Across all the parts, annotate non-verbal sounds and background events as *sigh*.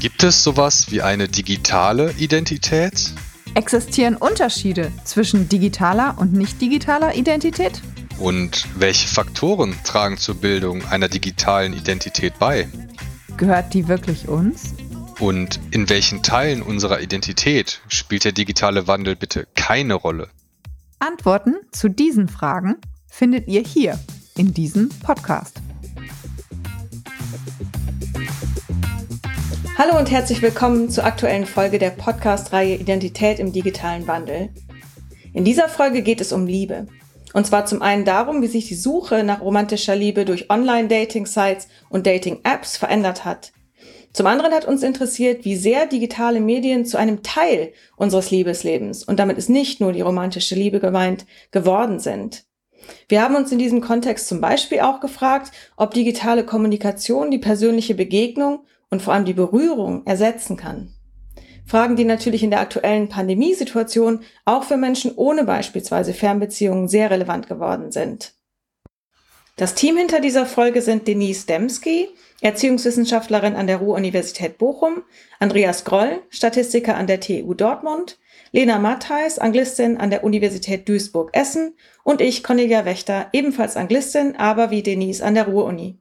Gibt es sowas wie eine digitale Identität? Existieren Unterschiede zwischen digitaler und nicht digitaler Identität? Und welche Faktoren tragen zur Bildung einer digitalen Identität bei? Gehört die wirklich uns? Und in welchen Teilen unserer Identität spielt der digitale Wandel bitte keine Rolle? Antworten zu diesen Fragen findet ihr hier in diesem Podcast. Hallo und herzlich willkommen zur aktuellen Folge der Podcast-Reihe Identität im digitalen Wandel. In dieser Folge geht es um Liebe. Und zwar zum einen darum, wie sich die Suche nach romantischer Liebe durch Online-Dating-Sites und Dating-Apps verändert hat. Zum anderen hat uns interessiert, wie sehr digitale Medien zu einem Teil unseres Liebeslebens, und damit ist nicht nur die romantische Liebe gemeint, geworden sind. Wir haben uns in diesem Kontext zum Beispiel auch gefragt, ob digitale Kommunikation die persönliche Begegnung und vor allem die Berührung ersetzen kann. Fragen, die natürlich in der aktuellen Pandemiesituation auch für Menschen ohne beispielsweise Fernbeziehungen sehr relevant geworden sind. Das Team hinter dieser Folge sind Denise Demski, Erziehungswissenschaftlerin an der Ruhr-Universität Bochum, Andreas Groll, Statistiker an der TU Dortmund, Lena Mattheis, Anglistin an der Universität Duisburg-Essen und ich, Cornelia Wächter, ebenfalls Anglistin, aber wie Denise an der Ruhr-Uni.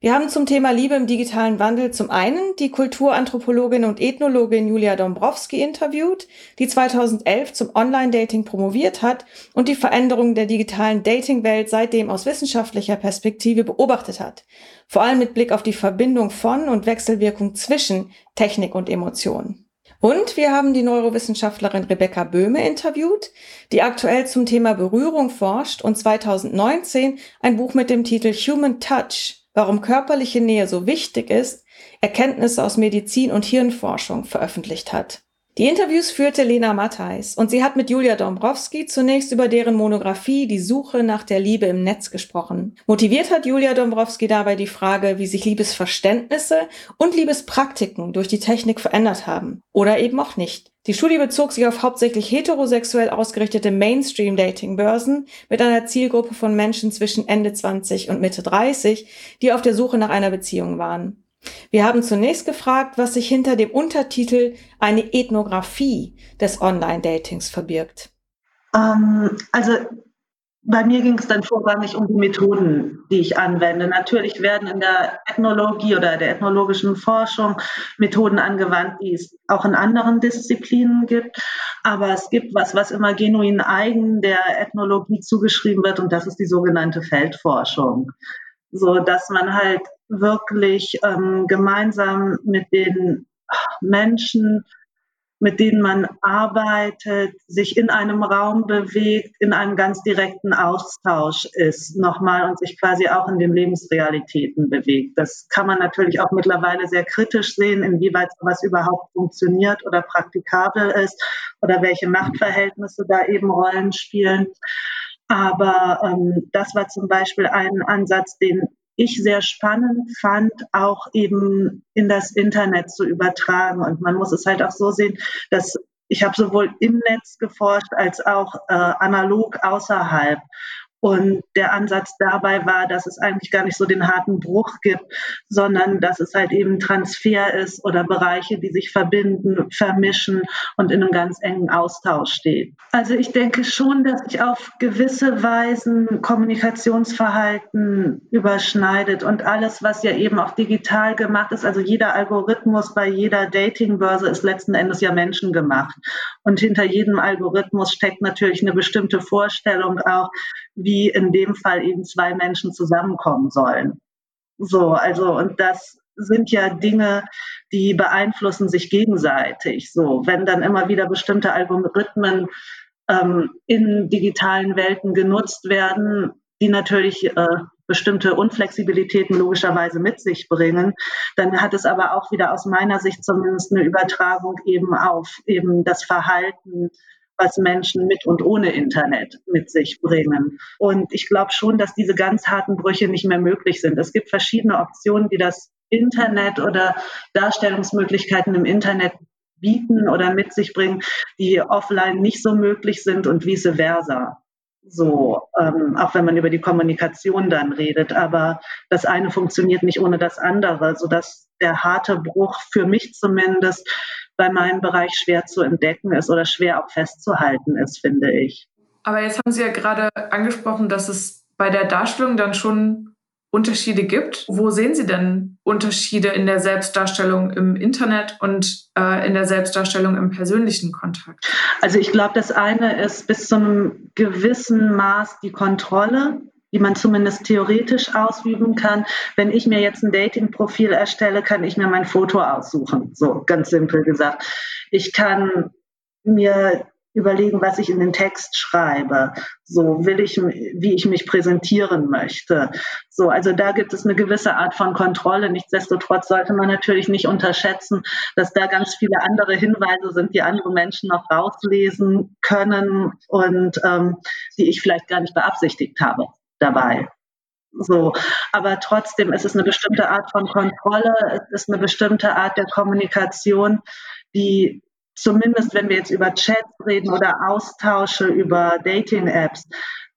Wir haben zum Thema Liebe im digitalen Wandel zum einen die Kulturanthropologin und Ethnologin Julia Dombrowski interviewt, die 2011 zum Online-Dating promoviert hat und die Veränderungen der digitalen Dating-Welt seitdem aus wissenschaftlicher Perspektive beobachtet hat. Vor allem mit Blick auf die Verbindung von und Wechselwirkung zwischen Technik und Emotionen. Und wir haben die Neurowissenschaftlerin Rebecca Böhme interviewt, die aktuell zum Thema Berührung forscht und 2019 ein Buch mit dem Titel Human Touch warum körperliche Nähe so wichtig ist, Erkenntnisse aus Medizin und Hirnforschung veröffentlicht hat. Die Interviews führte Lena Mattheis und sie hat mit Julia Dombrowski zunächst über deren Monographie Die Suche nach der Liebe im Netz gesprochen. Motiviert hat Julia Dombrowski dabei die Frage, wie sich Liebesverständnisse und Liebespraktiken durch die Technik verändert haben. Oder eben auch nicht. Die Studie bezog sich auf hauptsächlich heterosexuell ausgerichtete Mainstream-Dating-Börsen mit einer Zielgruppe von Menschen zwischen Ende 20 und Mitte 30, die auf der Suche nach einer Beziehung waren. Wir haben zunächst gefragt, was sich hinter dem Untertitel eine Ethnographie des Online-Datings verbirgt. Ähm, also bei mir ging es dann vorrangig um die Methoden, die ich anwende. Natürlich werden in der Ethnologie oder der ethnologischen Forschung Methoden angewandt, die es auch in anderen Disziplinen gibt. Aber es gibt was, was immer genuin eigen der Ethnologie zugeschrieben wird, und das ist die sogenannte Feldforschung. So dass man halt wirklich ähm, gemeinsam mit den Menschen, mit denen man arbeitet, sich in einem Raum bewegt, in einem ganz direkten Austausch ist nochmal und sich quasi auch in den Lebensrealitäten bewegt. Das kann man natürlich auch mittlerweile sehr kritisch sehen, inwieweit sowas überhaupt funktioniert oder praktikabel ist oder welche Machtverhältnisse da eben Rollen spielen. Aber ähm, das war zum Beispiel ein Ansatz, den ich sehr spannend fand, auch eben in das Internet zu übertragen. Und man muss es halt auch so sehen, dass ich habe sowohl im Netz geforscht als auch äh, analog außerhalb. Und der Ansatz dabei war, dass es eigentlich gar nicht so den harten Bruch gibt, sondern dass es halt eben Transfer ist oder Bereiche, die sich verbinden, vermischen und in einem ganz engen Austausch stehen. Also ich denke schon, dass sich auf gewisse Weisen Kommunikationsverhalten überschneidet und alles, was ja eben auch digital gemacht ist, also jeder Algorithmus bei jeder Datingbörse ist letzten Endes ja menschengemacht. Und hinter jedem Algorithmus steckt natürlich eine bestimmte Vorstellung auch, wie in dem Fall eben zwei Menschen zusammenkommen sollen. So, also, und das sind ja Dinge, die beeinflussen sich gegenseitig. So, wenn dann immer wieder bestimmte Algorithmen ähm, in digitalen Welten genutzt werden, die natürlich äh, bestimmte Unflexibilitäten logischerweise mit sich bringen, dann hat es aber auch wieder aus meiner Sicht zumindest eine Übertragung eben auf eben das Verhalten was Menschen mit und ohne Internet mit sich bringen. Und ich glaube schon, dass diese ganz harten Brüche nicht mehr möglich sind. Es gibt verschiedene Optionen, die das Internet oder Darstellungsmöglichkeiten im Internet bieten oder mit sich bringen, die offline nicht so möglich sind und vice versa. So, ähm, auch wenn man über die Kommunikation dann redet. Aber das eine funktioniert nicht ohne das andere, sodass der harte Bruch für mich zumindest bei meinem Bereich schwer zu entdecken ist oder schwer auch festzuhalten ist, finde ich. Aber jetzt haben Sie ja gerade angesprochen, dass es bei der Darstellung dann schon Unterschiede gibt. Wo sehen Sie denn Unterschiede in der Selbstdarstellung im Internet und äh, in der Selbstdarstellung im persönlichen Kontakt? Also ich glaube, das eine ist bis zu einem gewissen Maß die Kontrolle die man zumindest theoretisch ausüben kann. Wenn ich mir jetzt ein Dating-Profil erstelle, kann ich mir mein Foto aussuchen. So ganz simpel gesagt. Ich kann mir überlegen, was ich in den Text schreibe. So will ich, wie ich mich präsentieren möchte. So, also da gibt es eine gewisse Art von Kontrolle. Nichtsdestotrotz sollte man natürlich nicht unterschätzen, dass da ganz viele andere Hinweise sind, die andere Menschen noch rauslesen können und ähm, die ich vielleicht gar nicht beabsichtigt habe dabei. So, aber trotzdem ist es eine bestimmte Art von Kontrolle, es ist eine bestimmte Art der Kommunikation, die zumindest, wenn wir jetzt über Chats reden oder Austausche über Dating-Apps,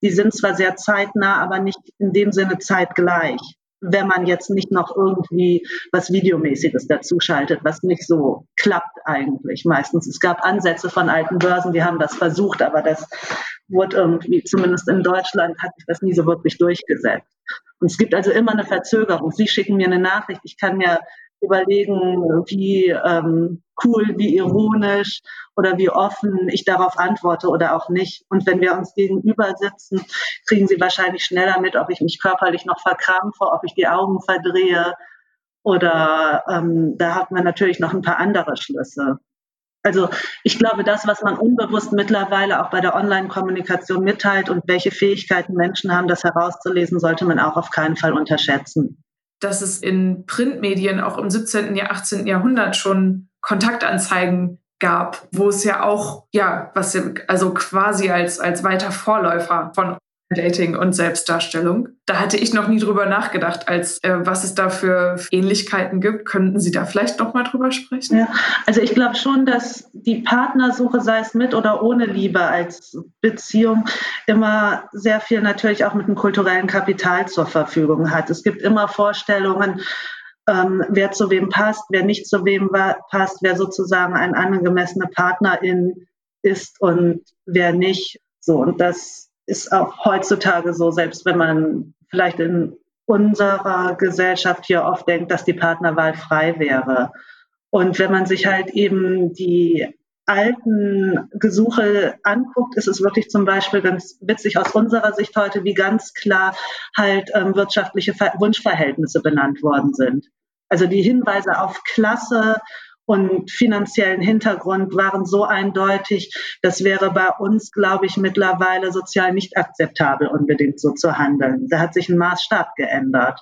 die sind zwar sehr zeitnah, aber nicht in dem Sinne zeitgleich wenn man jetzt nicht noch irgendwie was Videomäßiges dazu schaltet, was nicht so klappt eigentlich meistens. Es gab Ansätze von alten Börsen, die haben das versucht, aber das wurde irgendwie, zumindest in Deutschland, hat sich das nie so wirklich durchgesetzt. Und es gibt also immer eine Verzögerung. Sie schicken mir eine Nachricht, ich kann mir überlegen, wie ähm, cool, wie ironisch oder wie offen ich darauf antworte oder auch nicht. Und wenn wir uns gegenüber sitzen, kriegen Sie wahrscheinlich schneller mit, ob ich mich körperlich noch verkrampfe, ob ich die Augen verdrehe oder ähm, da hat man natürlich noch ein paar andere Schlüsse. Also ich glaube, das, was man unbewusst mittlerweile auch bei der Online-Kommunikation mitteilt und welche Fähigkeiten Menschen haben, das herauszulesen, sollte man auch auf keinen Fall unterschätzen dass es in Printmedien auch im 17., 18. Jahrhundert schon Kontaktanzeigen gab, wo es ja auch, ja, was also quasi als, als weiter Vorläufer von Dating und Selbstdarstellung. Da hatte ich noch nie drüber nachgedacht, als äh, was es da für Ähnlichkeiten gibt. Könnten Sie da vielleicht noch mal drüber sprechen? Ja, also ich glaube schon, dass die Partnersuche, sei es mit oder ohne Liebe als Beziehung, immer sehr viel natürlich auch mit dem kulturellen Kapital zur Verfügung hat. Es gibt immer Vorstellungen, ähm, wer zu wem passt, wer nicht zu wem passt, wer sozusagen ein angemessener Partnerin ist und wer nicht. So, und das ist auch heutzutage so, selbst wenn man vielleicht in unserer Gesellschaft hier oft denkt, dass die Partnerwahl frei wäre. Und wenn man sich halt eben die alten Gesuche anguckt, ist es wirklich zum Beispiel ganz witzig aus unserer Sicht heute, wie ganz klar halt ähm, wirtschaftliche Wunschverhältnisse benannt worden sind. Also die Hinweise auf Klasse und finanziellen Hintergrund waren so eindeutig, das wäre bei uns, glaube ich, mittlerweile sozial nicht akzeptabel, unbedingt so zu handeln. Da hat sich ein Maßstab geändert.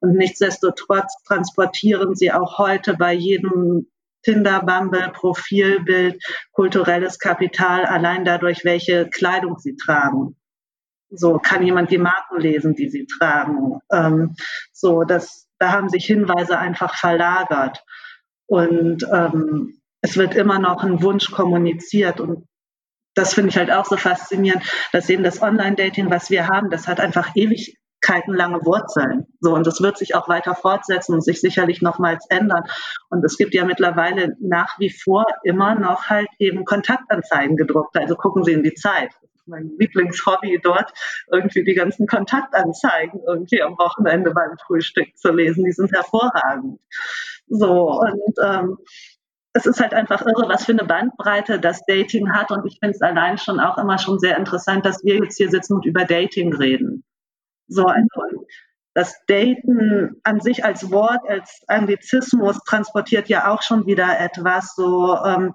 Und nichtsdestotrotz transportieren sie auch heute bei jedem Tinder, Bumble, Profilbild, kulturelles Kapital, allein dadurch, welche Kleidung sie tragen. So kann jemand die Marken lesen, die sie tragen. Ähm, so, das, da haben sich Hinweise einfach verlagert. Und ähm, es wird immer noch ein Wunsch kommuniziert. Und das finde ich halt auch so faszinierend, dass eben das Online-Dating, was wir haben, das hat einfach ewigkeitenlange Wurzeln. So, und das wird sich auch weiter fortsetzen und sich sicherlich nochmals ändern. Und es gibt ja mittlerweile nach wie vor immer noch halt eben Kontaktanzeigen gedruckt. Also gucken Sie in die Zeit mein Lieblingshobby dort, irgendwie die ganzen Kontaktanzeigen irgendwie am Wochenende beim Frühstück zu lesen. Die sind hervorragend. So, und ähm, es ist halt einfach irre, was für eine Bandbreite das Dating hat. Und ich finde es allein schon auch immer schon sehr interessant, dass wir jetzt hier sitzen und über Dating reden. So, also das Daten an sich als Wort, als Anglizismus transportiert ja auch schon wieder etwas, so ähm,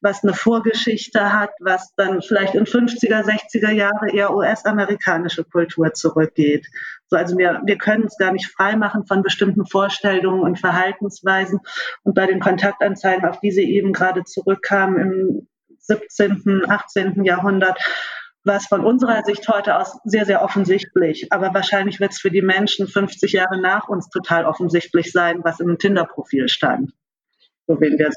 was eine Vorgeschichte hat, was dann vielleicht in 50er, 60er Jahre eher US-amerikanische Kultur zurückgeht. So, also wir, wir können uns gar nicht freimachen von bestimmten Vorstellungen und Verhaltensweisen. Und bei den Kontaktanzeigen, auf die Sie eben gerade zurückkamen im 17., 18. Jahrhundert, was von unserer Sicht heute aus sehr, sehr offensichtlich. Aber wahrscheinlich wird es für die Menschen 50 Jahre nach uns total offensichtlich sein, was im Tinder-Profil stand. So wen wir.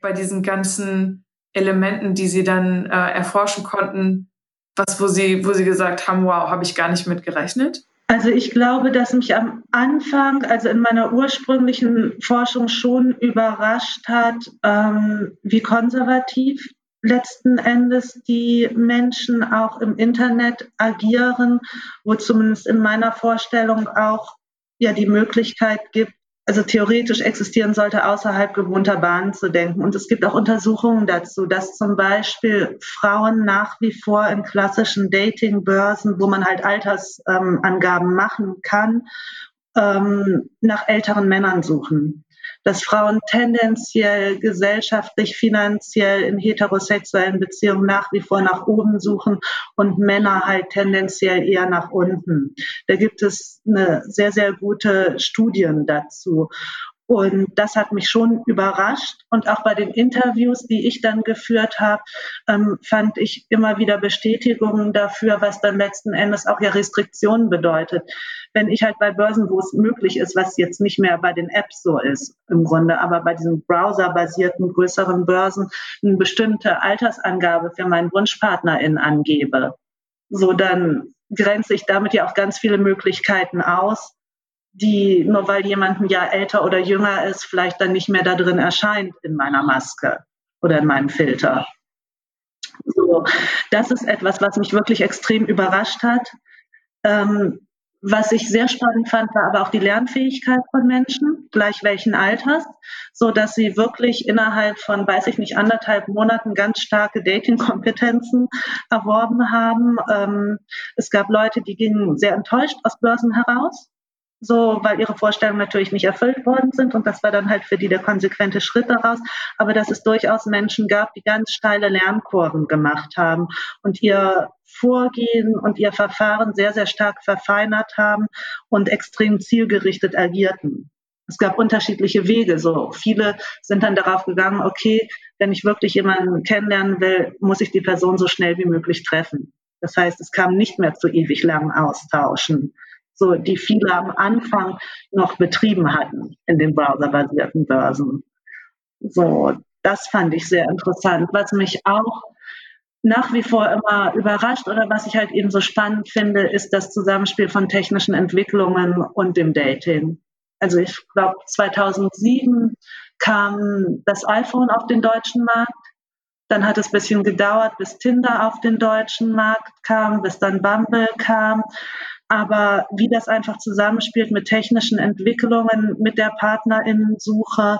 Bei diesen ganzen Elementen, die Sie dann äh, erforschen konnten, was, wo Sie, wo Sie gesagt haben, wow, habe ich gar nicht mit gerechnet? Also ich glaube, dass mich am Anfang, also in meiner ursprünglichen Forschung schon überrascht hat, ähm, wie konservativ letzten Endes die Menschen auch im Internet agieren, wo zumindest in meiner Vorstellung auch ja die Möglichkeit gibt, also theoretisch existieren sollte, außerhalb gewohnter Bahnen zu denken. Und es gibt auch Untersuchungen dazu, dass zum Beispiel Frauen nach wie vor in klassischen Datingbörsen, wo man halt Altersangaben ähm, machen kann, ähm, nach älteren Männern suchen dass Frauen tendenziell gesellschaftlich, finanziell in heterosexuellen Beziehungen nach wie vor nach oben suchen und Männer halt tendenziell eher nach unten. Da gibt es eine sehr, sehr gute Studien dazu. Und das hat mich schon überrascht. Und auch bei den Interviews, die ich dann geführt habe, ähm, fand ich immer wieder Bestätigungen dafür, was dann letzten Endes auch ja Restriktionen bedeutet. Wenn ich halt bei Börsen, wo es möglich ist, was jetzt nicht mehr bei den Apps so ist im Grunde, aber bei diesen browserbasierten größeren Börsen eine bestimmte Altersangabe für meinen Wunschpartnerin angebe, so dann grenze ich damit ja auch ganz viele Möglichkeiten aus, die nur weil jemand ein Jahr älter oder jünger ist, vielleicht dann nicht mehr da drin erscheint in meiner Maske oder in meinem Filter. So, das ist etwas, was mich wirklich extrem überrascht hat. Ähm, was ich sehr spannend fand, war aber auch die Lernfähigkeit von Menschen, gleich welchen Alters, so dass sie wirklich innerhalb von, weiß ich nicht, anderthalb Monaten ganz starke Dating-Kompetenzen erworben haben. Ähm, es gab Leute, die gingen sehr enttäuscht aus Börsen heraus, so, weil ihre Vorstellungen natürlich nicht erfüllt worden sind. Und das war dann halt für die der konsequente Schritt daraus. Aber dass es durchaus Menschen gab, die ganz steile Lernkurven gemacht haben und ihr Vorgehen und ihr Verfahren sehr, sehr stark verfeinert haben und extrem zielgerichtet agierten. Es gab unterschiedliche Wege. So viele sind dann darauf gegangen, okay, wenn ich wirklich jemanden kennenlernen will, muss ich die Person so schnell wie möglich treffen. Das heißt, es kam nicht mehr zu ewig langen Austauschen, so die viele am Anfang noch betrieben hatten in den browserbasierten Börsen. So, das fand ich sehr interessant. Was mich auch nach wie vor immer überrascht oder was ich halt eben so spannend finde, ist das Zusammenspiel von technischen Entwicklungen und dem Dating. Also ich glaube, 2007 kam das iPhone auf den deutschen Markt. Dann hat es ein bisschen gedauert, bis Tinder auf den deutschen Markt kam, bis dann Bumble kam aber wie das einfach zusammenspielt mit technischen Entwicklungen, mit der Partnerinnensuche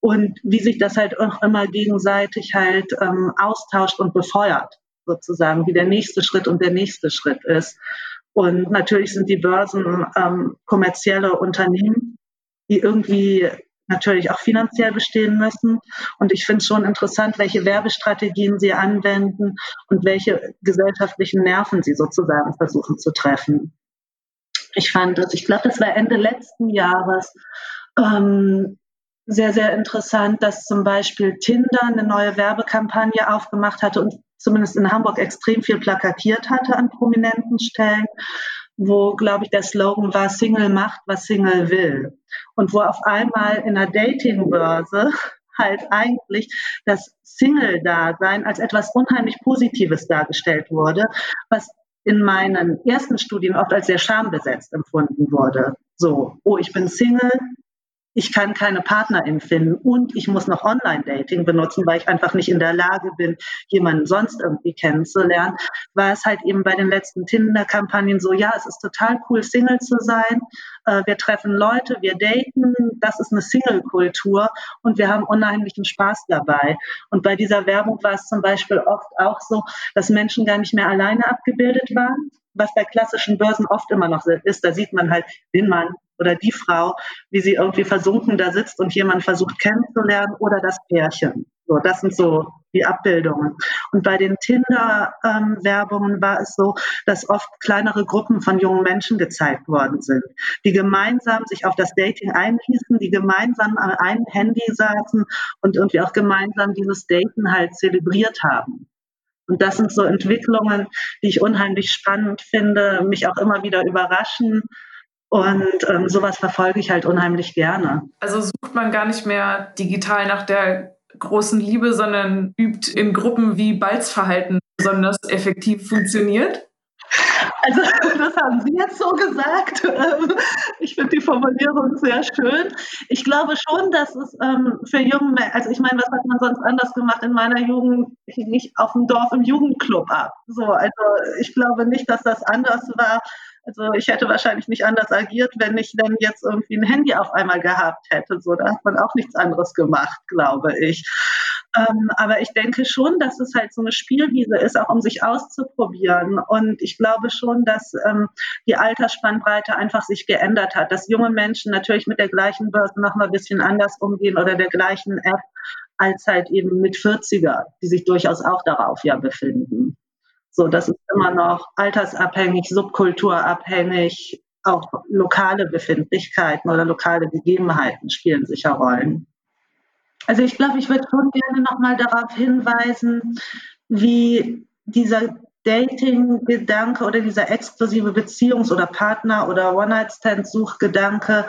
und wie sich das halt auch immer gegenseitig halt ähm, austauscht und befeuert, sozusagen, wie der nächste Schritt und der nächste Schritt ist. Und natürlich sind die Börsen ähm, kommerzielle Unternehmen, die irgendwie natürlich auch finanziell bestehen müssen. Und ich finde es schon interessant, welche Werbestrategien sie anwenden und welche gesellschaftlichen Nerven sie sozusagen versuchen zu treffen. Ich fand es, ich glaube, das war Ende letzten Jahres, ähm, sehr, sehr interessant, dass zum Beispiel Tinder eine neue Werbekampagne aufgemacht hatte und zumindest in Hamburg extrem viel plakatiert hatte an prominenten Stellen, wo, glaube ich, der Slogan war, Single macht, was Single will. Und wo auf einmal in einer Datingbörse *laughs* halt eigentlich das Single-Dasein als etwas unheimlich Positives dargestellt wurde, was in meinen ersten Studien oft als sehr schambesetzt empfunden wurde. So, oh, ich bin Single, ich kann keine Partnerin finden und ich muss noch Online-Dating benutzen, weil ich einfach nicht in der Lage bin, jemanden sonst irgendwie kennenzulernen, war es halt eben bei den letzten Tinder-Kampagnen so, ja, es ist total cool, Single zu sein. Äh, wir treffen Leute, wir daten, das ist eine Single-Kultur und wir haben unheimlichen Spaß dabei. Und bei dieser Werbung war es zum Beispiel oft auch so, dass Menschen gar nicht mehr alleine abgebildet waren, was bei klassischen Börsen oft immer noch ist. Da sieht man halt den Mann oder die Frau, wie sie irgendwie versunken da sitzt und jemand versucht kennenzulernen oder das Pärchen. So, das sind so die Abbildungen. Und bei den Tinder-Werbungen ähm, war es so, dass oft kleinere Gruppen von jungen Menschen gezeigt worden sind, die gemeinsam sich auf das Dating einließen, die gemeinsam an einem Handy saßen und irgendwie auch gemeinsam dieses Daten halt zelebriert haben. Und das sind so Entwicklungen, die ich unheimlich spannend finde, mich auch immer wieder überraschen. Und ähm, sowas verfolge ich halt unheimlich gerne. Also sucht man gar nicht mehr digital nach der großen Liebe, sondern übt in Gruppen, wie Balzverhalten besonders effektiv funktioniert? Also *laughs* das haben Sie jetzt so gesagt. Ähm, ich finde die Formulierung sehr schön. Ich glaube schon, dass es ähm, für junge Menschen, also ich meine, was hat man sonst anders gemacht in meiner Jugend? Nicht auf dem Dorf im Jugendclub ab. So, also ich glaube nicht, dass das anders war. Also ich hätte wahrscheinlich nicht anders agiert, wenn ich dann jetzt irgendwie ein Handy auf einmal gehabt hätte. So, da hat man auch nichts anderes gemacht, glaube ich. Ähm, aber ich denke schon, dass es halt so eine Spielwiese ist, auch um sich auszuprobieren. Und ich glaube schon, dass ähm, die Altersspannbreite einfach sich geändert hat, dass junge Menschen natürlich mit der gleichen Börse noch mal ein bisschen anders umgehen oder der gleichen App als halt eben mit 40er, die sich durchaus auch darauf ja befinden. So, das ist immer noch altersabhängig, subkulturabhängig, auch lokale Befindlichkeiten oder lokale Gegebenheiten spielen sicher Rollen. Also ich glaube, ich würde schon gerne nochmal darauf hinweisen, wie dieser Dating-Gedanke oder dieser exklusive Beziehungs- oder Partner- oder One-Night-Stand-Suchgedanke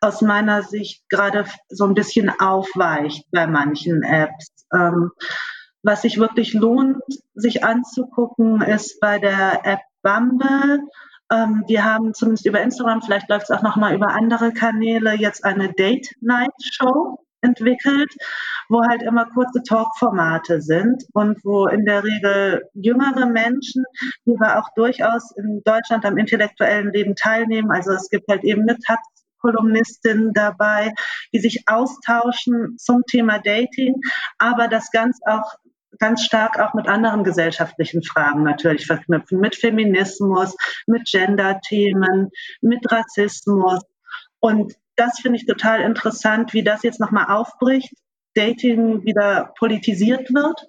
aus meiner Sicht gerade so ein bisschen aufweicht bei manchen Apps. Ähm, was sich wirklich lohnt, sich anzugucken, ist bei der App Bumble. Ähm, wir haben zumindest über Instagram, vielleicht läuft es auch nochmal über andere Kanäle, jetzt eine Date-Night-Show entwickelt, wo halt immer kurze Talkformate sind und wo in der Regel jüngere Menschen, die aber auch durchaus in Deutschland am intellektuellen Leben teilnehmen. Also es gibt halt eben eine Taz Kolumnistin dabei, die sich austauschen zum Thema Dating, aber das ganz auch ganz stark auch mit anderen gesellschaftlichen Fragen natürlich verknüpfen, mit Feminismus, mit Gender-Themen, mit Rassismus. Und das finde ich total interessant, wie das jetzt nochmal aufbricht, Dating wieder politisiert wird,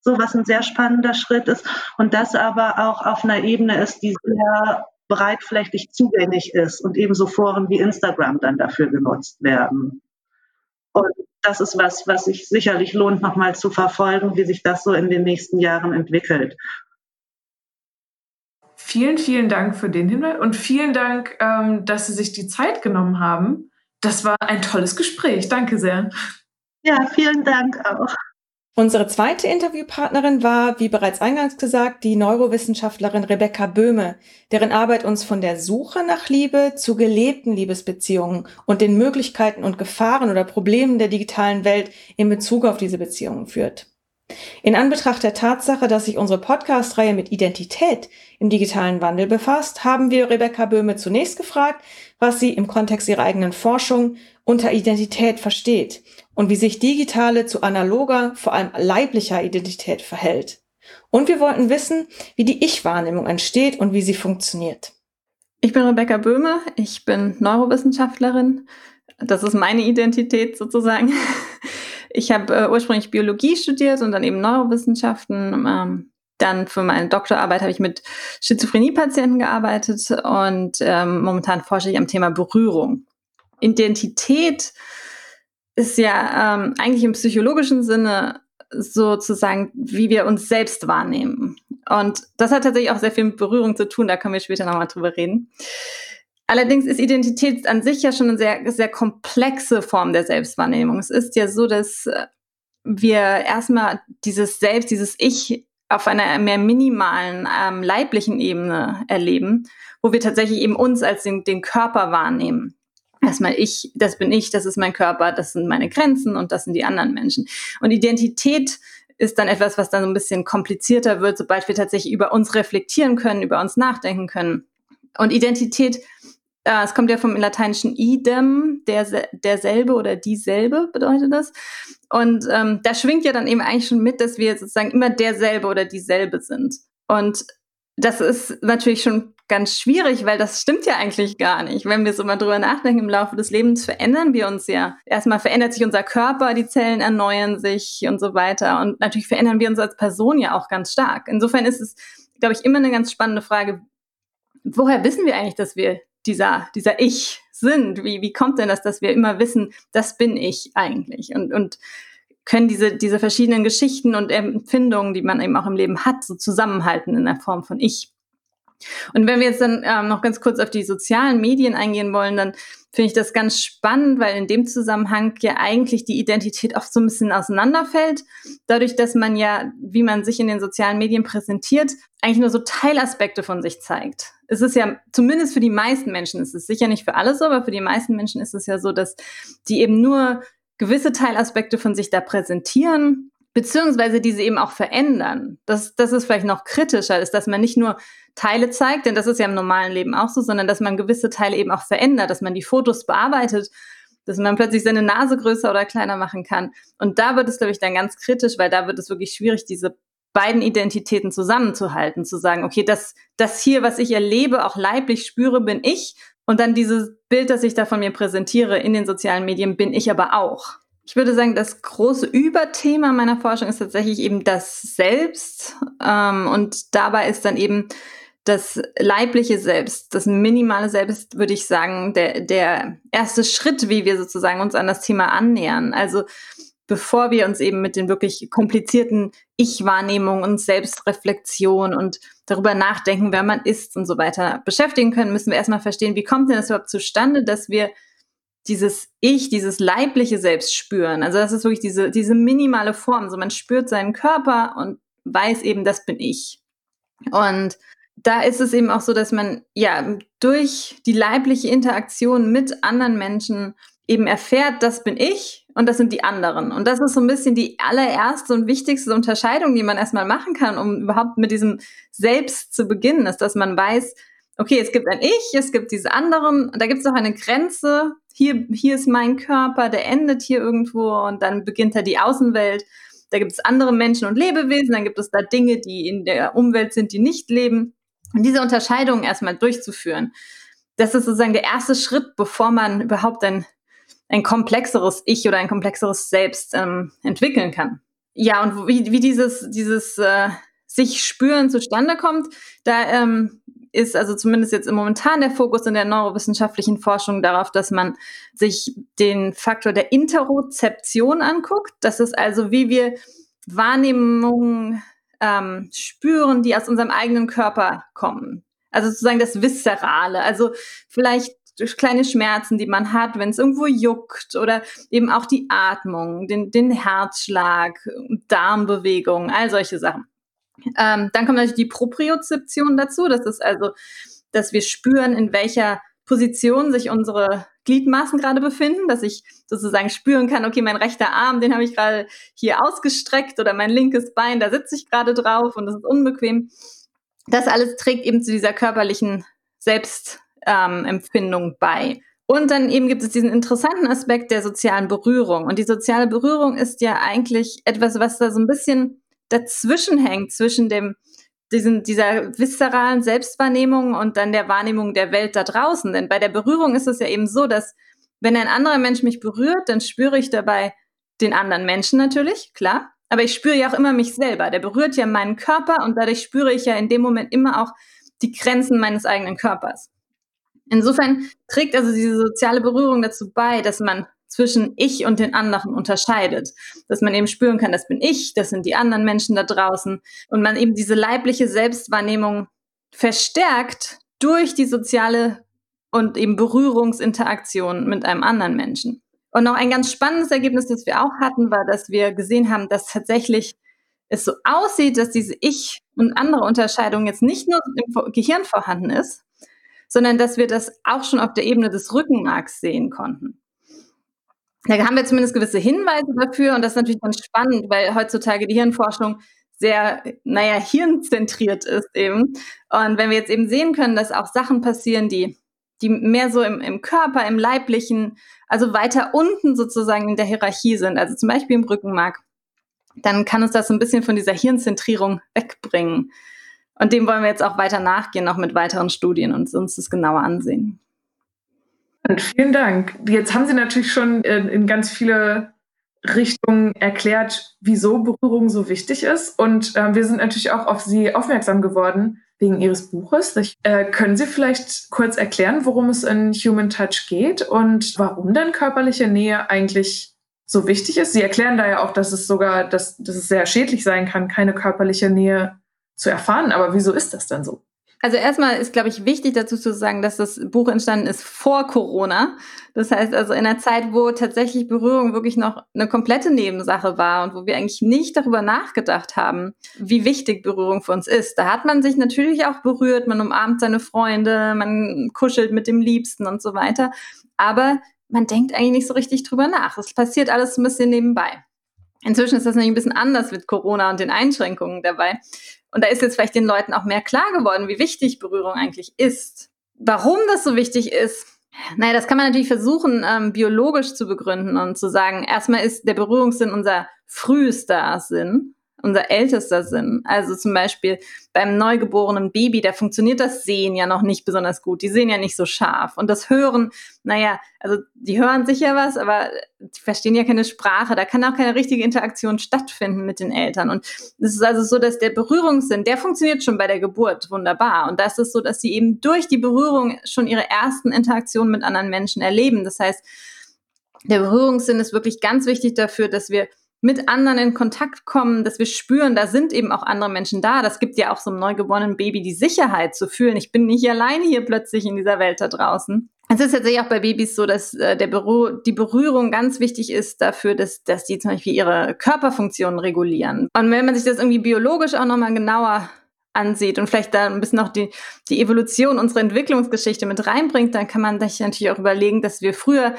so was ein sehr spannender Schritt ist und das aber auch auf einer Ebene ist, die sehr breitflächig zugänglich ist und ebenso Foren wie Instagram dann dafür genutzt werden. Und das ist was, was sich sicherlich lohnt, nochmal zu verfolgen, wie sich das so in den nächsten Jahren entwickelt. Vielen, vielen Dank für den Hinweis und vielen Dank, ähm, dass Sie sich die Zeit genommen haben. Das war ein tolles Gespräch. Danke sehr. Ja, vielen Dank auch. Unsere zweite Interviewpartnerin war, wie bereits eingangs gesagt, die Neurowissenschaftlerin Rebecca Böhme, deren Arbeit uns von der Suche nach Liebe zu gelebten Liebesbeziehungen und den Möglichkeiten und Gefahren oder Problemen der digitalen Welt in Bezug auf diese Beziehungen führt. In Anbetracht der Tatsache, dass sich unsere Podcast-Reihe mit Identität im digitalen Wandel befasst, haben wir Rebecca Böhme zunächst gefragt, was sie im Kontext ihrer eigenen Forschung unter Identität versteht und wie sich digitale zu analoger, vor allem leiblicher Identität verhält. Und wir wollten wissen, wie die Ich-Wahrnehmung entsteht und wie sie funktioniert. Ich bin Rebecca Böhme, ich bin Neurowissenschaftlerin. Das ist meine Identität sozusagen. *laughs* Ich habe äh, ursprünglich Biologie studiert und dann eben Neurowissenschaften. Ähm, dann für meine Doktorarbeit habe ich mit Schizophrenie-Patienten gearbeitet und ähm, momentan forsche ich am Thema Berührung. Identität ist ja ähm, eigentlich im psychologischen Sinne sozusagen, wie wir uns selbst wahrnehmen. Und das hat tatsächlich auch sehr viel mit Berührung zu tun, da können wir später nochmal drüber reden. Allerdings ist Identität an sich ja schon eine sehr, sehr komplexe Form der Selbstwahrnehmung. Es ist ja so, dass äh, wir erstmal dieses Selbst, dieses Ich auf einer mehr minimalen ähm, leiblichen Ebene erleben, wo wir tatsächlich eben uns als den, den Körper wahrnehmen. Erstmal ich, das bin ich, das ist mein Körper, das sind meine Grenzen und das sind die anderen Menschen. Und Identität ist dann etwas, was dann so ein bisschen komplizierter wird, sobald wir tatsächlich über uns reflektieren können, über uns nachdenken können. Und Identität äh, es kommt ja vom lateinischen idem, der, derselbe oder dieselbe bedeutet das. Und ähm, da schwingt ja dann eben eigentlich schon mit, dass wir sozusagen immer derselbe oder dieselbe sind. Und das ist natürlich schon ganz schwierig, weil das stimmt ja eigentlich gar nicht. Wenn wir so mal drüber nachdenken, im Laufe des Lebens verändern wir uns ja. Erstmal verändert sich unser Körper, die Zellen erneuern sich und so weiter. Und natürlich verändern wir uns als Person ja auch ganz stark. Insofern ist es, glaube ich, immer eine ganz spannende Frage, woher wissen wir eigentlich, dass wir dieser, dieser Ich sind? Wie, wie kommt denn das, dass wir immer wissen, das bin ich eigentlich? Und, und können diese, diese verschiedenen Geschichten und Empfindungen, die man eben auch im Leben hat, so zusammenhalten in der Form von Ich. Und wenn wir jetzt dann ähm, noch ganz kurz auf die sozialen Medien eingehen wollen, dann finde ich das ganz spannend, weil in dem Zusammenhang ja eigentlich die Identität oft so ein bisschen auseinanderfällt. Dadurch, dass man ja, wie man sich in den sozialen Medien präsentiert, eigentlich nur so Teilaspekte von sich zeigt. Es ist ja, zumindest für die meisten Menschen, es ist sicher nicht für alle so, aber für die meisten Menschen ist es ja so, dass die eben nur gewisse Teilaspekte von sich da präsentieren, beziehungsweise diese eben auch verändern. Das, das ist vielleicht noch kritischer, ist, dass man nicht nur Teile zeigt, denn das ist ja im normalen Leben auch so, sondern dass man gewisse Teile eben auch verändert, dass man die Fotos bearbeitet, dass man plötzlich seine Nase größer oder kleiner machen kann. Und da wird es, glaube ich, dann ganz kritisch, weil da wird es wirklich schwierig, diese beiden Identitäten zusammenzuhalten, zu sagen, okay, das, das hier, was ich erlebe, auch leiblich spüre, bin ich. Und dann dieses Bild, das ich da von mir präsentiere in den sozialen Medien, bin ich aber auch. Ich würde sagen, das große Überthema meiner Forschung ist tatsächlich eben das Selbst. Ähm, und dabei ist dann eben das leibliche Selbst, das minimale Selbst, würde ich sagen, der, der erste Schritt, wie wir sozusagen uns an das Thema annähern. Also bevor wir uns eben mit den wirklich komplizierten Ich-Wahrnehmungen und Selbstreflexion und darüber nachdenken, wer man ist und so weiter beschäftigen können, müssen wir erstmal verstehen, wie kommt denn das überhaupt zustande, dass wir dieses Ich, dieses leibliche Selbst spüren. Also das ist wirklich diese, diese minimale Form. So man spürt seinen Körper und weiß eben, das bin ich. Und da ist es eben auch so, dass man ja durch die leibliche Interaktion mit anderen Menschen eben erfährt, das bin ich und das sind die anderen. Und das ist so ein bisschen die allererste und wichtigste Unterscheidung, die man erstmal machen kann, um überhaupt mit diesem Selbst zu beginnen, ist, dass man weiß, okay, es gibt ein Ich, es gibt diese anderen, da gibt es auch eine Grenze. Hier, hier ist mein Körper, der endet hier irgendwo und dann beginnt da die Außenwelt. Da gibt es andere Menschen und Lebewesen, dann gibt es da Dinge, die in der Umwelt sind, die nicht leben. Und diese Unterscheidung erstmal durchzuführen, das ist sozusagen der erste Schritt, bevor man überhaupt ein, ein komplexeres Ich oder ein komplexeres Selbst ähm, entwickeln kann. Ja, und wie, wie dieses, dieses äh, sich spüren zustande kommt, da ähm, ist also zumindest jetzt im momentan der Fokus in der neurowissenschaftlichen Forschung darauf, dass man sich den Faktor der Interozeption anguckt. Das ist also, wie wir Wahrnehmungen ähm, spüren, die aus unserem eigenen Körper kommen. Also sozusagen das Viszerale. Also vielleicht kleine Schmerzen, die man hat, wenn es irgendwo juckt oder eben auch die Atmung, den, den Herzschlag, Darmbewegungen, all solche Sachen. Ähm, dann kommt natürlich die Propriozeption dazu. Das ist also, dass wir spüren, in welcher Position sich unsere Gliedmaßen gerade befinden, dass ich sozusagen spüren kann, okay, mein rechter Arm, den habe ich gerade hier ausgestreckt oder mein linkes Bein, da sitze ich gerade drauf und das ist unbequem. Das alles trägt eben zu dieser körperlichen Selbstempfindung ähm, bei. Und dann eben gibt es diesen interessanten Aspekt der sozialen Berührung. Und die soziale Berührung ist ja eigentlich etwas, was da so ein bisschen dazwischen hängt, zwischen dem diesen, dieser viszeralen Selbstwahrnehmung und dann der Wahrnehmung der Welt da draußen. Denn bei der Berührung ist es ja eben so, dass wenn ein anderer Mensch mich berührt, dann spüre ich dabei den anderen Menschen natürlich, klar. Aber ich spüre ja auch immer mich selber. Der berührt ja meinen Körper und dadurch spüre ich ja in dem Moment immer auch die Grenzen meines eigenen Körpers. Insofern trägt also diese soziale Berührung dazu bei, dass man zwischen ich und den anderen unterscheidet. Dass man eben spüren kann, das bin ich, das sind die anderen Menschen da draußen. Und man eben diese leibliche Selbstwahrnehmung verstärkt durch die soziale und eben Berührungsinteraktion mit einem anderen Menschen. Und noch ein ganz spannendes Ergebnis, das wir auch hatten, war, dass wir gesehen haben, dass tatsächlich es so aussieht, dass diese Ich- und andere Unterscheidung jetzt nicht nur im Gehirn vorhanden ist, sondern dass wir das auch schon auf der Ebene des Rückenmarks sehen konnten. Da haben wir zumindest gewisse Hinweise dafür und das ist natürlich ganz spannend, weil heutzutage die Hirnforschung sehr, naja, hirnzentriert ist eben. Und wenn wir jetzt eben sehen können, dass auch Sachen passieren, die, die mehr so im, im Körper, im Leiblichen, also weiter unten sozusagen in der Hierarchie sind, also zum Beispiel im Rückenmark, dann kann uns das so ein bisschen von dieser Hirnzentrierung wegbringen. Und dem wollen wir jetzt auch weiter nachgehen, auch mit weiteren Studien und uns das genauer ansehen. Und vielen Dank. Jetzt haben Sie natürlich schon in, in ganz viele Richtungen erklärt, wieso Berührung so wichtig ist. Und äh, wir sind natürlich auch auf Sie aufmerksam geworden wegen Ihres Buches. Ich, äh, können Sie vielleicht kurz erklären, worum es in Human Touch geht und warum denn körperliche Nähe eigentlich so wichtig ist? Sie erklären da ja auch, dass es sogar, dass, dass es sehr schädlich sein kann, keine körperliche Nähe zu erfahren. Aber wieso ist das denn so? Also erstmal ist, glaube ich, wichtig dazu zu sagen, dass das Buch entstanden ist vor Corona. Das heißt also in einer Zeit, wo tatsächlich Berührung wirklich noch eine komplette Nebensache war und wo wir eigentlich nicht darüber nachgedacht haben, wie wichtig Berührung für uns ist. Da hat man sich natürlich auch berührt, man umarmt seine Freunde, man kuschelt mit dem Liebsten und so weiter. Aber man denkt eigentlich nicht so richtig drüber nach. Es passiert alles ein bisschen nebenbei. Inzwischen ist das nämlich ein bisschen anders mit Corona und den Einschränkungen dabei. Und da ist jetzt vielleicht den Leuten auch mehr klar geworden, wie wichtig Berührung eigentlich ist. Warum das so wichtig ist, naja, das kann man natürlich versuchen, ähm, biologisch zu begründen und zu sagen, erstmal ist der Berührungssinn unser frühester Sinn unser ältester Sinn. Also zum Beispiel beim neugeborenen Baby, da funktioniert das Sehen ja noch nicht besonders gut. Die sehen ja nicht so scharf. Und das Hören, naja, also die hören sicher was, aber die verstehen ja keine Sprache. Da kann auch keine richtige Interaktion stattfinden mit den Eltern. Und es ist also so, dass der Berührungssinn, der funktioniert schon bei der Geburt wunderbar. Und das ist so, dass sie eben durch die Berührung schon ihre ersten Interaktionen mit anderen Menschen erleben. Das heißt, der Berührungssinn ist wirklich ganz wichtig dafür, dass wir mit anderen in Kontakt kommen, dass wir spüren, da sind eben auch andere Menschen da. Das gibt ja auch so einem neugeborenen Baby die Sicherheit zu fühlen. Ich bin nicht alleine hier plötzlich in dieser Welt da draußen. Es ist tatsächlich auch bei Babys so, dass äh, der Berühr die Berührung ganz wichtig ist dafür, dass, dass die zum Beispiel ihre Körperfunktionen regulieren. Und wenn man sich das irgendwie biologisch auch nochmal genauer ansieht und vielleicht da ein bisschen noch die, die Evolution, unsere Entwicklungsgeschichte mit reinbringt, dann kann man sich natürlich auch überlegen, dass wir früher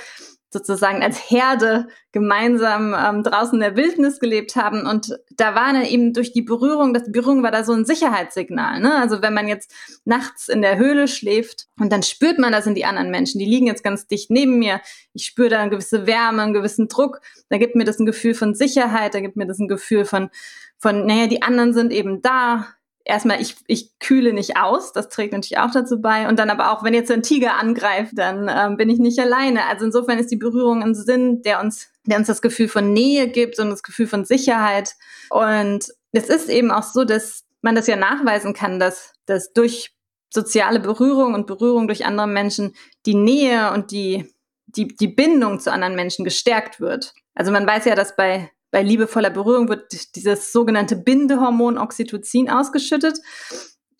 sozusagen als Herde gemeinsam ähm, draußen in der Wildnis gelebt haben. Und da war dann eben durch die Berührung, das Berührung war da so ein Sicherheitssignal. Ne? Also wenn man jetzt nachts in der Höhle schläft und dann spürt man, das sind die anderen Menschen, die liegen jetzt ganz dicht neben mir. Ich spüre da eine gewisse Wärme, einen gewissen Druck. Da gibt mir das ein Gefühl von Sicherheit, da gibt mir das ein Gefühl von, von, naja, die anderen sind eben da erstmal, ich, ich kühle nicht aus, das trägt natürlich auch dazu bei. Und dann aber auch, wenn jetzt ein Tiger angreift, dann ähm, bin ich nicht alleine. Also insofern ist die Berührung ein Sinn, der uns, der uns das Gefühl von Nähe gibt und das Gefühl von Sicherheit. Und es ist eben auch so, dass man das ja nachweisen kann, dass, dass durch soziale Berührung und Berührung durch andere Menschen die Nähe und die, die, die Bindung zu anderen Menschen gestärkt wird. Also man weiß ja, dass bei bei liebevoller Berührung wird dieses sogenannte Bindehormon Oxytocin ausgeschüttet,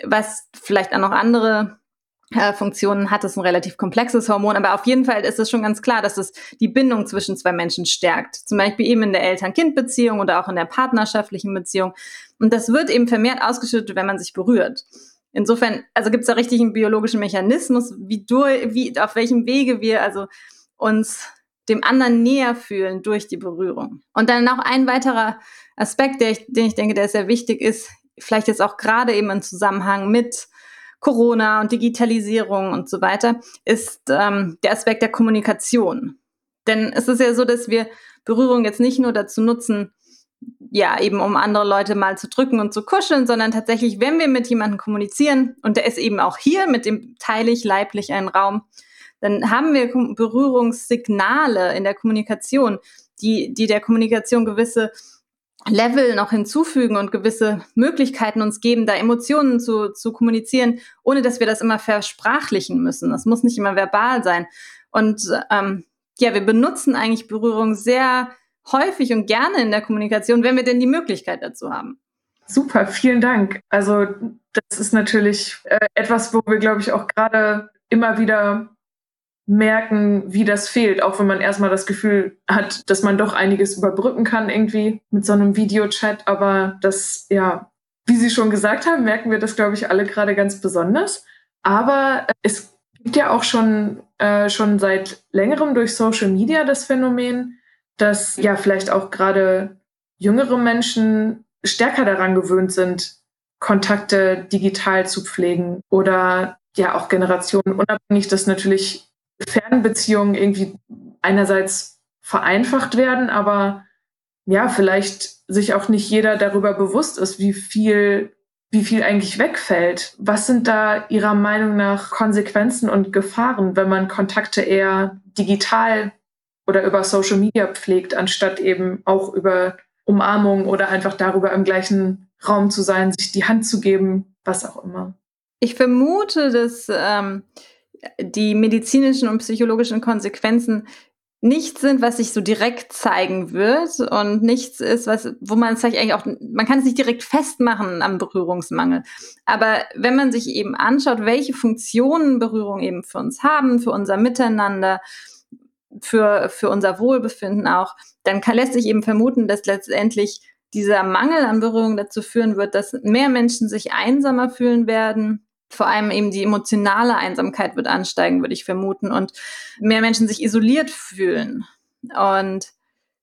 was vielleicht auch noch andere äh, Funktionen hat. Das ist ein relativ komplexes Hormon, aber auf jeden Fall ist es schon ganz klar, dass es die Bindung zwischen zwei Menschen stärkt. Zum Beispiel eben in der Eltern-Kind-Beziehung oder auch in der partnerschaftlichen Beziehung. Und das wird eben vermehrt ausgeschüttet, wenn man sich berührt. Insofern, also gibt es da richtig einen biologischen Mechanismus, wie, durch, wie auf welchem Wege wir also uns dem anderen näher fühlen durch die Berührung. Und dann noch ein weiterer Aspekt, ich, den ich denke, der sehr wichtig ist, vielleicht jetzt auch gerade eben im Zusammenhang mit Corona und Digitalisierung und so weiter, ist ähm, der Aspekt der Kommunikation. Denn es ist ja so, dass wir Berührung jetzt nicht nur dazu nutzen, ja, eben um andere Leute mal zu drücken und zu kuscheln, sondern tatsächlich, wenn wir mit jemandem kommunizieren, und der ist eben auch hier, mit dem teile ich leiblich einen Raum, dann haben wir Berührungssignale in der Kommunikation, die, die der Kommunikation gewisse Level noch hinzufügen und gewisse Möglichkeiten uns geben, da Emotionen zu, zu kommunizieren, ohne dass wir das immer versprachlichen müssen. Das muss nicht immer verbal sein. Und ähm, ja, wir benutzen eigentlich Berührung sehr häufig und gerne in der Kommunikation, wenn wir denn die Möglichkeit dazu haben. Super, vielen Dank. Also das ist natürlich äh, etwas, wo wir, glaube ich, auch gerade immer wieder merken, wie das fehlt, auch wenn man erstmal das Gefühl hat, dass man doch einiges überbrücken kann irgendwie mit so einem Videochat. Aber das, ja, wie Sie schon gesagt haben, merken wir das, glaube ich, alle gerade ganz besonders. Aber es gibt ja auch schon, äh, schon seit längerem durch Social Media das Phänomen, dass ja vielleicht auch gerade jüngere Menschen stärker daran gewöhnt sind, Kontakte digital zu pflegen oder ja auch Generationen unabhängig, dass natürlich Fernbeziehungen irgendwie einerseits vereinfacht werden, aber ja, vielleicht sich auch nicht jeder darüber bewusst ist, wie viel, wie viel eigentlich wegfällt. Was sind da Ihrer Meinung nach Konsequenzen und Gefahren, wenn man Kontakte eher digital oder über Social Media pflegt, anstatt eben auch über Umarmung oder einfach darüber im gleichen Raum zu sein, sich die Hand zu geben, was auch immer? Ich vermute, dass ähm, die medizinischen und psychologischen Konsequenzen nichts sind, was sich so direkt zeigen wird und nichts ist, was, wo man es eigentlich auch, man kann es nicht direkt festmachen am Berührungsmangel. Aber wenn man sich eben anschaut, welche Funktionen Berührung eben für uns haben, für unser Miteinander, für, für unser Wohlbefinden auch, dann kann, lässt sich eben vermuten, dass letztendlich dieser Mangel an Berührung dazu führen wird, dass mehr Menschen sich einsamer fühlen werden, vor allem eben die emotionale Einsamkeit wird ansteigen, würde ich vermuten, und mehr Menschen sich isoliert fühlen. Und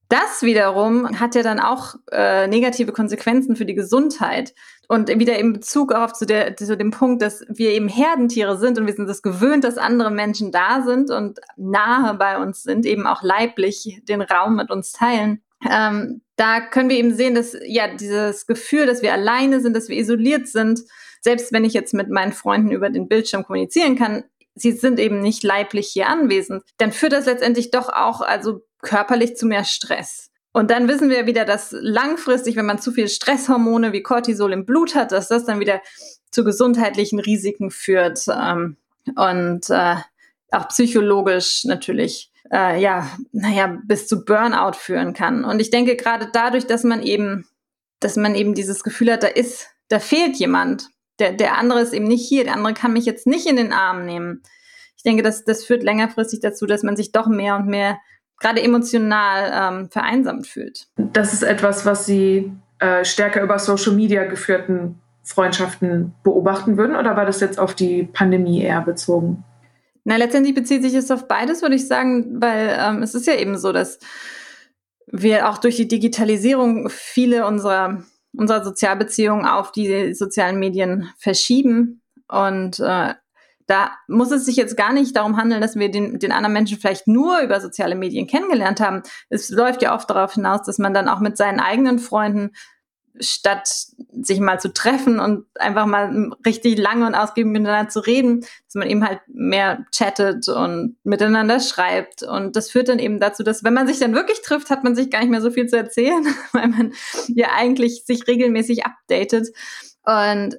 das wiederum hat ja dann auch äh, negative Konsequenzen für die Gesundheit. Und wieder in Bezug auf zu, der, zu dem Punkt, dass wir eben Herdentiere sind und wir sind es gewöhnt, dass andere Menschen da sind und nahe bei uns sind, eben auch leiblich den Raum mit uns teilen. Ähm, da können wir eben sehen, dass ja dieses Gefühl, dass wir alleine sind, dass wir isoliert sind, selbst wenn ich jetzt mit meinen Freunden über den Bildschirm kommunizieren kann, sie sind eben nicht leiblich hier anwesend, dann führt das letztendlich doch auch also körperlich zu mehr Stress. Und dann wissen wir wieder, dass langfristig, wenn man zu viel Stresshormone wie Cortisol im Blut hat, dass das dann wieder zu gesundheitlichen Risiken führt ähm, und äh, auch psychologisch natürlich äh, ja, naja, bis zu Burnout führen kann. Und ich denke gerade dadurch, dass man eben, dass man eben dieses Gefühl hat, da ist, da fehlt jemand, der, der andere ist eben nicht hier, der andere kann mich jetzt nicht in den Arm nehmen. Ich denke, das, das führt längerfristig dazu, dass man sich doch mehr und mehr gerade emotional ähm, vereinsamt fühlt. Das ist etwas, was Sie äh, stärker über Social Media geführten Freundschaften beobachten würden oder war das jetzt auf die Pandemie eher bezogen? Na, letztendlich bezieht sich es auf beides, würde ich sagen, weil ähm, es ist ja eben so, dass wir auch durch die Digitalisierung viele unserer unserer Sozialbeziehungen auf die sozialen Medien verschieben. Und äh, da muss es sich jetzt gar nicht darum handeln, dass wir den, den anderen Menschen vielleicht nur über soziale Medien kennengelernt haben. Es läuft ja oft darauf hinaus, dass man dann auch mit seinen eigenen Freunden statt sich mal zu treffen und einfach mal richtig lange und ausgiebig miteinander zu reden, dass man eben halt mehr chattet und miteinander schreibt. Und das führt dann eben dazu, dass wenn man sich dann wirklich trifft, hat man sich gar nicht mehr so viel zu erzählen, *laughs* weil man ja eigentlich sich regelmäßig updatet. Und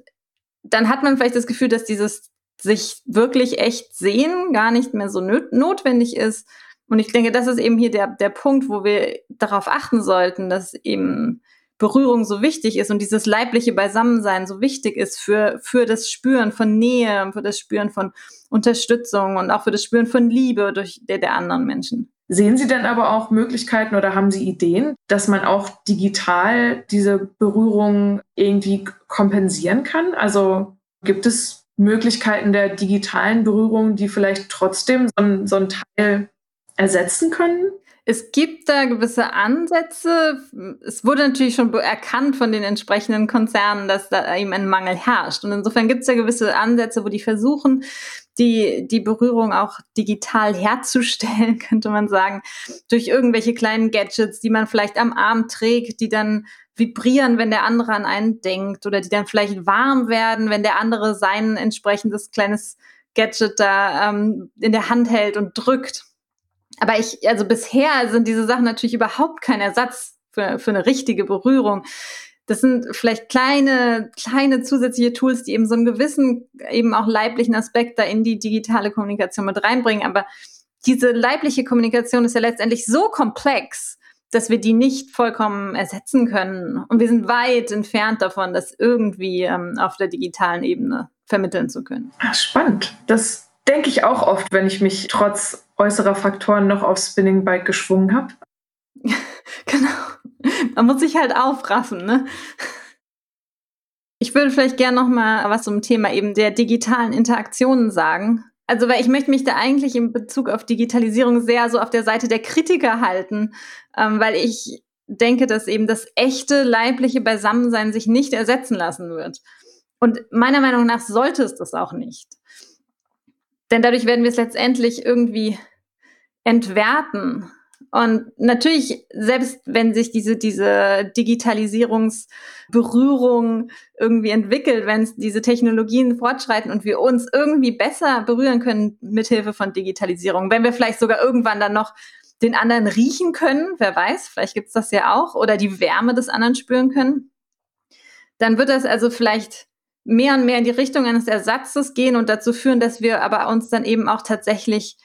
dann hat man vielleicht das Gefühl, dass dieses sich wirklich echt sehen gar nicht mehr so notwendig ist. Und ich denke, das ist eben hier der, der Punkt, wo wir darauf achten sollten, dass eben Berührung so wichtig ist und dieses leibliche Beisammensein so wichtig ist für, für das Spüren von Nähe, für das Spüren von Unterstützung und auch für das Spüren von Liebe durch der, der anderen Menschen. Sehen Sie denn aber auch Möglichkeiten oder haben Sie Ideen, dass man auch digital diese Berührung irgendwie kompensieren kann? Also gibt es Möglichkeiten der digitalen Berührung, die vielleicht trotzdem so, so einen Teil ersetzen können? Es gibt da gewisse Ansätze. Es wurde natürlich schon erkannt von den entsprechenden Konzernen, dass da eben ein Mangel herrscht. Und insofern gibt es ja gewisse Ansätze, wo die versuchen, die, die Berührung auch digital herzustellen, *laughs* könnte man sagen, durch irgendwelche kleinen Gadgets, die man vielleicht am Arm trägt, die dann vibrieren, wenn der andere an einen denkt oder die dann vielleicht warm werden, wenn der andere sein entsprechendes kleines Gadget da ähm, in der Hand hält und drückt. Aber ich, also bisher sind diese Sachen natürlich überhaupt kein Ersatz für, für eine richtige Berührung. Das sind vielleicht kleine, kleine zusätzliche Tools, die eben so einen gewissen, eben auch leiblichen Aspekt da in die digitale Kommunikation mit reinbringen. Aber diese leibliche Kommunikation ist ja letztendlich so komplex, dass wir die nicht vollkommen ersetzen können. Und wir sind weit entfernt davon, das irgendwie ähm, auf der digitalen Ebene vermitteln zu können. Spannend. Das denke ich auch oft, wenn ich mich trotz äußerer Faktoren noch aufs Spinning Bike geschwungen habe. *laughs* genau. Man muss sich halt aufraffen, ne? Ich würde vielleicht gerne noch mal was zum Thema eben der digitalen Interaktionen sagen. Also, weil ich möchte mich da eigentlich in Bezug auf Digitalisierung sehr so auf der Seite der Kritiker halten, ähm, weil ich denke, dass eben das echte leibliche Beisammensein sich nicht ersetzen lassen wird. Und meiner Meinung nach sollte es das auch nicht. Denn dadurch werden wir es letztendlich irgendwie entwerten. Und natürlich, selbst wenn sich diese, diese Digitalisierungsberührung irgendwie entwickelt, wenn diese Technologien fortschreiten und wir uns irgendwie besser berühren können mithilfe von Digitalisierung, wenn wir vielleicht sogar irgendwann dann noch den anderen riechen können, wer weiß, vielleicht gibt's das ja auch, oder die Wärme des anderen spüren können, dann wird das also vielleicht mehr und mehr in die Richtung eines Ersatzes gehen und dazu führen, dass wir aber uns dann eben auch tatsächlich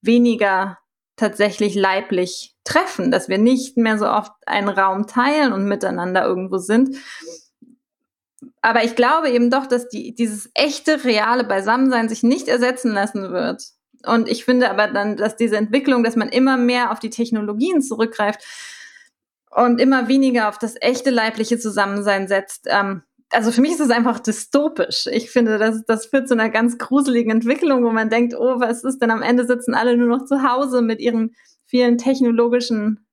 weniger tatsächlich leiblich treffen, dass wir nicht mehr so oft einen Raum teilen und miteinander irgendwo sind. Aber ich glaube eben doch, dass die, dieses echte, reale Beisammensein sich nicht ersetzen lassen wird. Und ich finde aber dann, dass diese Entwicklung, dass man immer mehr auf die Technologien zurückgreift und immer weniger auf das echte leibliche Zusammensein setzt, ähm, also für mich ist es einfach dystopisch. Ich finde, das, das führt zu einer ganz gruseligen Entwicklung, wo man denkt, oh, was ist denn am Ende sitzen alle nur noch zu Hause mit ihren vielen technologischen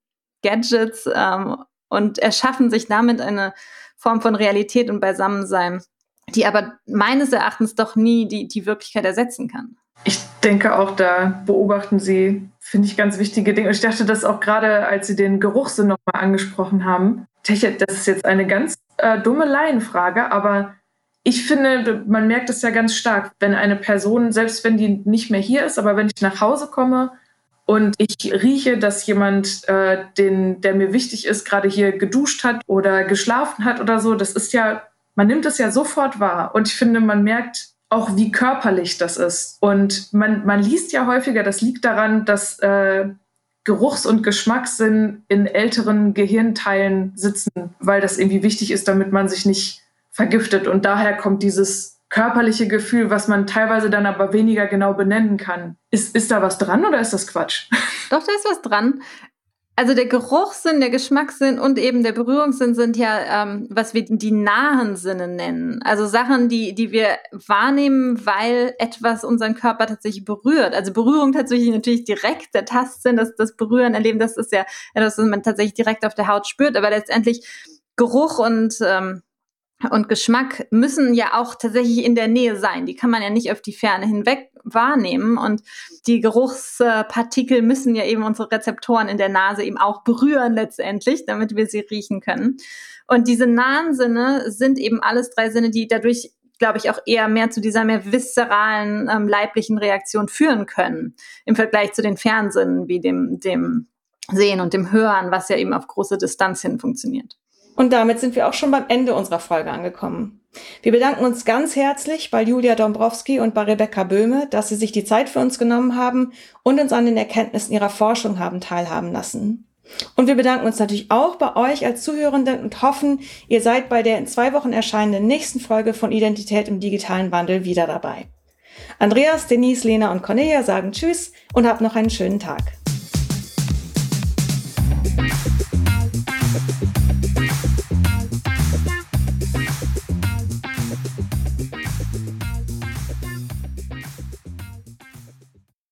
Gadgets ähm, und erschaffen sich damit eine Form von Realität und Beisammensein, die aber meines Erachtens doch nie die, die Wirklichkeit ersetzen kann. Ich denke auch, da beobachten Sie, finde ich, ganz wichtige Dinge. Ich dachte das auch gerade, als Sie den Geruchssinn nochmal angesprochen haben. Das ist jetzt eine ganz äh, dumme Laienfrage, aber ich finde, man merkt es ja ganz stark, wenn eine Person, selbst wenn die nicht mehr hier ist, aber wenn ich nach Hause komme und ich rieche, dass jemand, äh, den, der mir wichtig ist, gerade hier geduscht hat oder geschlafen hat oder so, das ist ja, man nimmt es ja sofort wahr. Und ich finde, man merkt auch, wie körperlich das ist. Und man, man liest ja häufiger, das liegt daran, dass äh, Geruchs- und Geschmackssinn in älteren Gehirnteilen sitzen, weil das irgendwie wichtig ist, damit man sich nicht vergiftet. Und daher kommt dieses körperliche Gefühl, was man teilweise dann aber weniger genau benennen kann. Ist, ist da was dran oder ist das Quatsch? Doch, da ist was dran. Also der Geruchssinn, der Geschmackssinn und eben der Berührungssinn sind ja, ähm, was wir die nahen Sinne nennen. Also Sachen, die, die wir wahrnehmen, weil etwas unseren Körper tatsächlich berührt. Also Berührung tatsächlich natürlich direkt, der Tastsinn, das, das Berühren erleben, das ist ja etwas, was man tatsächlich direkt auf der Haut spürt. Aber letztendlich Geruch und ähm, und Geschmack müssen ja auch tatsächlich in der Nähe sein. Die kann man ja nicht auf die Ferne hinweg wahrnehmen. Und die Geruchspartikel müssen ja eben unsere Rezeptoren in der Nase eben auch berühren letztendlich, damit wir sie riechen können. Und diese nahen Sinne sind eben alles drei Sinne, die dadurch glaube ich, auch eher mehr zu dieser mehr viszeralen, ähm, leiblichen Reaktion führen können, im Vergleich zu den Fernsinnen wie dem, dem Sehen und dem Hören, was ja eben auf große Distanz hin funktioniert. Und damit sind wir auch schon beim Ende unserer Folge angekommen. Wir bedanken uns ganz herzlich bei Julia Dombrowski und bei Rebecca Böhme, dass sie sich die Zeit für uns genommen haben und uns an den Erkenntnissen ihrer Forschung haben teilhaben lassen. Und wir bedanken uns natürlich auch bei euch als Zuhörenden und hoffen, ihr seid bei der in zwei Wochen erscheinenden nächsten Folge von Identität im digitalen Wandel wieder dabei. Andreas, Denise, Lena und Cornelia sagen Tschüss und habt noch einen schönen Tag.